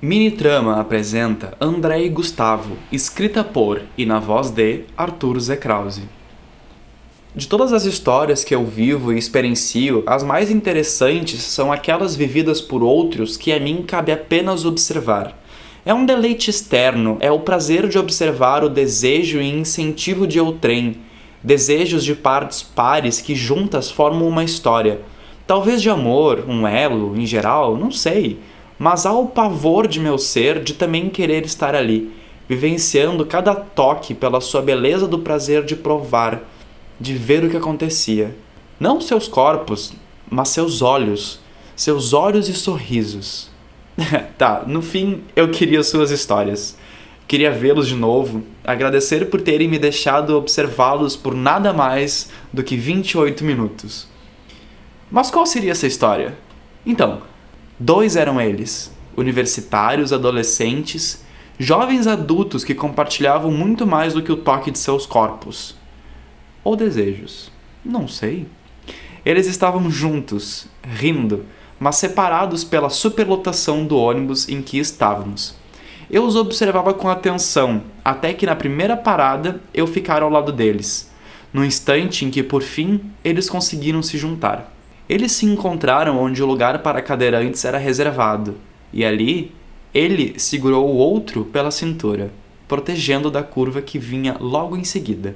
Mini Trama apresenta André e Gustavo, escrita por e na voz de Arthur Z. Krause. De todas as histórias que eu vivo e experiencio, as mais interessantes são aquelas vividas por outros que a mim cabe apenas observar. É um deleite externo, é o prazer de observar o desejo e incentivo de outrem, desejos de partes pares que juntas formam uma história. Talvez de amor, um elo, em geral, não sei mas há o pavor de meu ser de também querer estar ali, vivenciando cada toque pela sua beleza do prazer de provar, de ver o que acontecia. Não seus corpos, mas seus olhos, seus olhos e sorrisos. tá, no fim eu queria suas histórias. Queria vê-los de novo, agradecer por terem me deixado observá-los por nada mais do que 28 minutos. Mas qual seria essa história? Então, Dois eram eles: universitários, adolescentes, jovens adultos que compartilhavam muito mais do que o toque de seus corpos. Ou desejos. Não sei. Eles estavam juntos, rindo, mas separados pela superlotação do ônibus em que estávamos. Eu os observava com atenção, até que na primeira parada eu ficara ao lado deles, no instante em que por fim eles conseguiram se juntar. Eles se encontraram onde o lugar para cadeirantes era reservado, e ali ele segurou o outro pela cintura, protegendo da curva que vinha logo em seguida.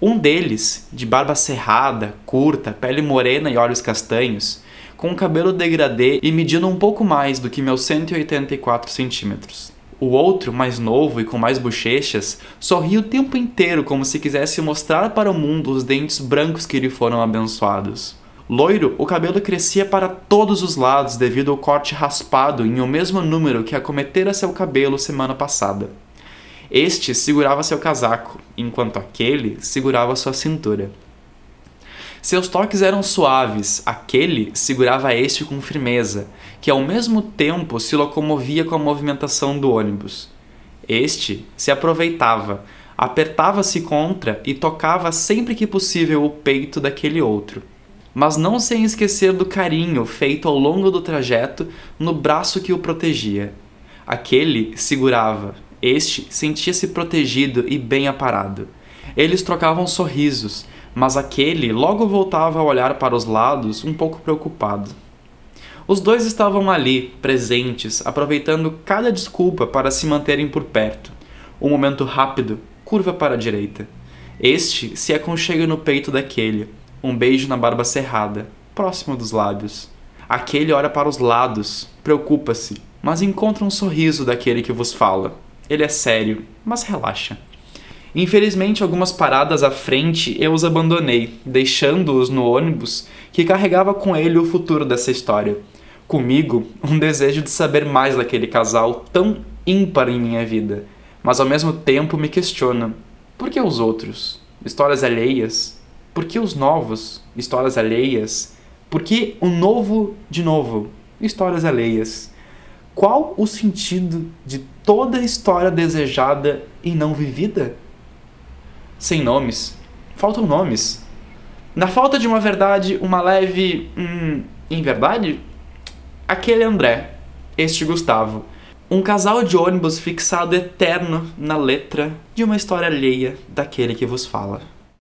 Um deles, de barba cerrada, curta, pele morena e olhos castanhos, com cabelo degradê e medindo um pouco mais do que meus 184 centímetros. O outro, mais novo e com mais bochechas, sorria o tempo inteiro como se quisesse mostrar para o mundo os dentes brancos que lhe foram abençoados. Loiro, o cabelo crescia para todos os lados devido ao corte raspado em o mesmo número que acometera seu cabelo semana passada. Este segurava seu casaco, enquanto aquele segurava sua cintura. Seus toques eram suaves, aquele segurava este com firmeza, que ao mesmo tempo se locomovia com a movimentação do ônibus. Este se aproveitava, apertava-se contra e tocava sempre que possível o peito daquele outro mas não sem esquecer do carinho feito ao longo do trajeto no braço que o protegia. Aquele segurava, este sentia-se protegido e bem aparado. Eles trocavam sorrisos, mas aquele logo voltava a olhar para os lados um pouco preocupado. Os dois estavam ali, presentes, aproveitando cada desculpa para se manterem por perto. Um momento rápido, curva para a direita. Este se aconchega no peito daquele, um beijo na barba cerrada, próximo dos lábios. Aquele olha para os lados, preocupa-se, mas encontra um sorriso daquele que vos fala. Ele é sério, mas relaxa. Infelizmente, algumas paradas à frente eu os abandonei, deixando-os no ônibus que carregava com ele o futuro dessa história. Comigo, um desejo de saber mais daquele casal tão ímpar em minha vida, mas ao mesmo tempo me questiona: por que os outros? Histórias alheias? Por que os novos? Histórias alheias. Por que o novo de novo? Histórias alheias. Qual o sentido de toda história desejada e não vivida? Sem nomes. Faltam nomes. Na falta de uma verdade, uma leve. Hum, em verdade? Aquele André, este Gustavo. Um casal de ônibus fixado eterno na letra de uma história alheia daquele que vos fala.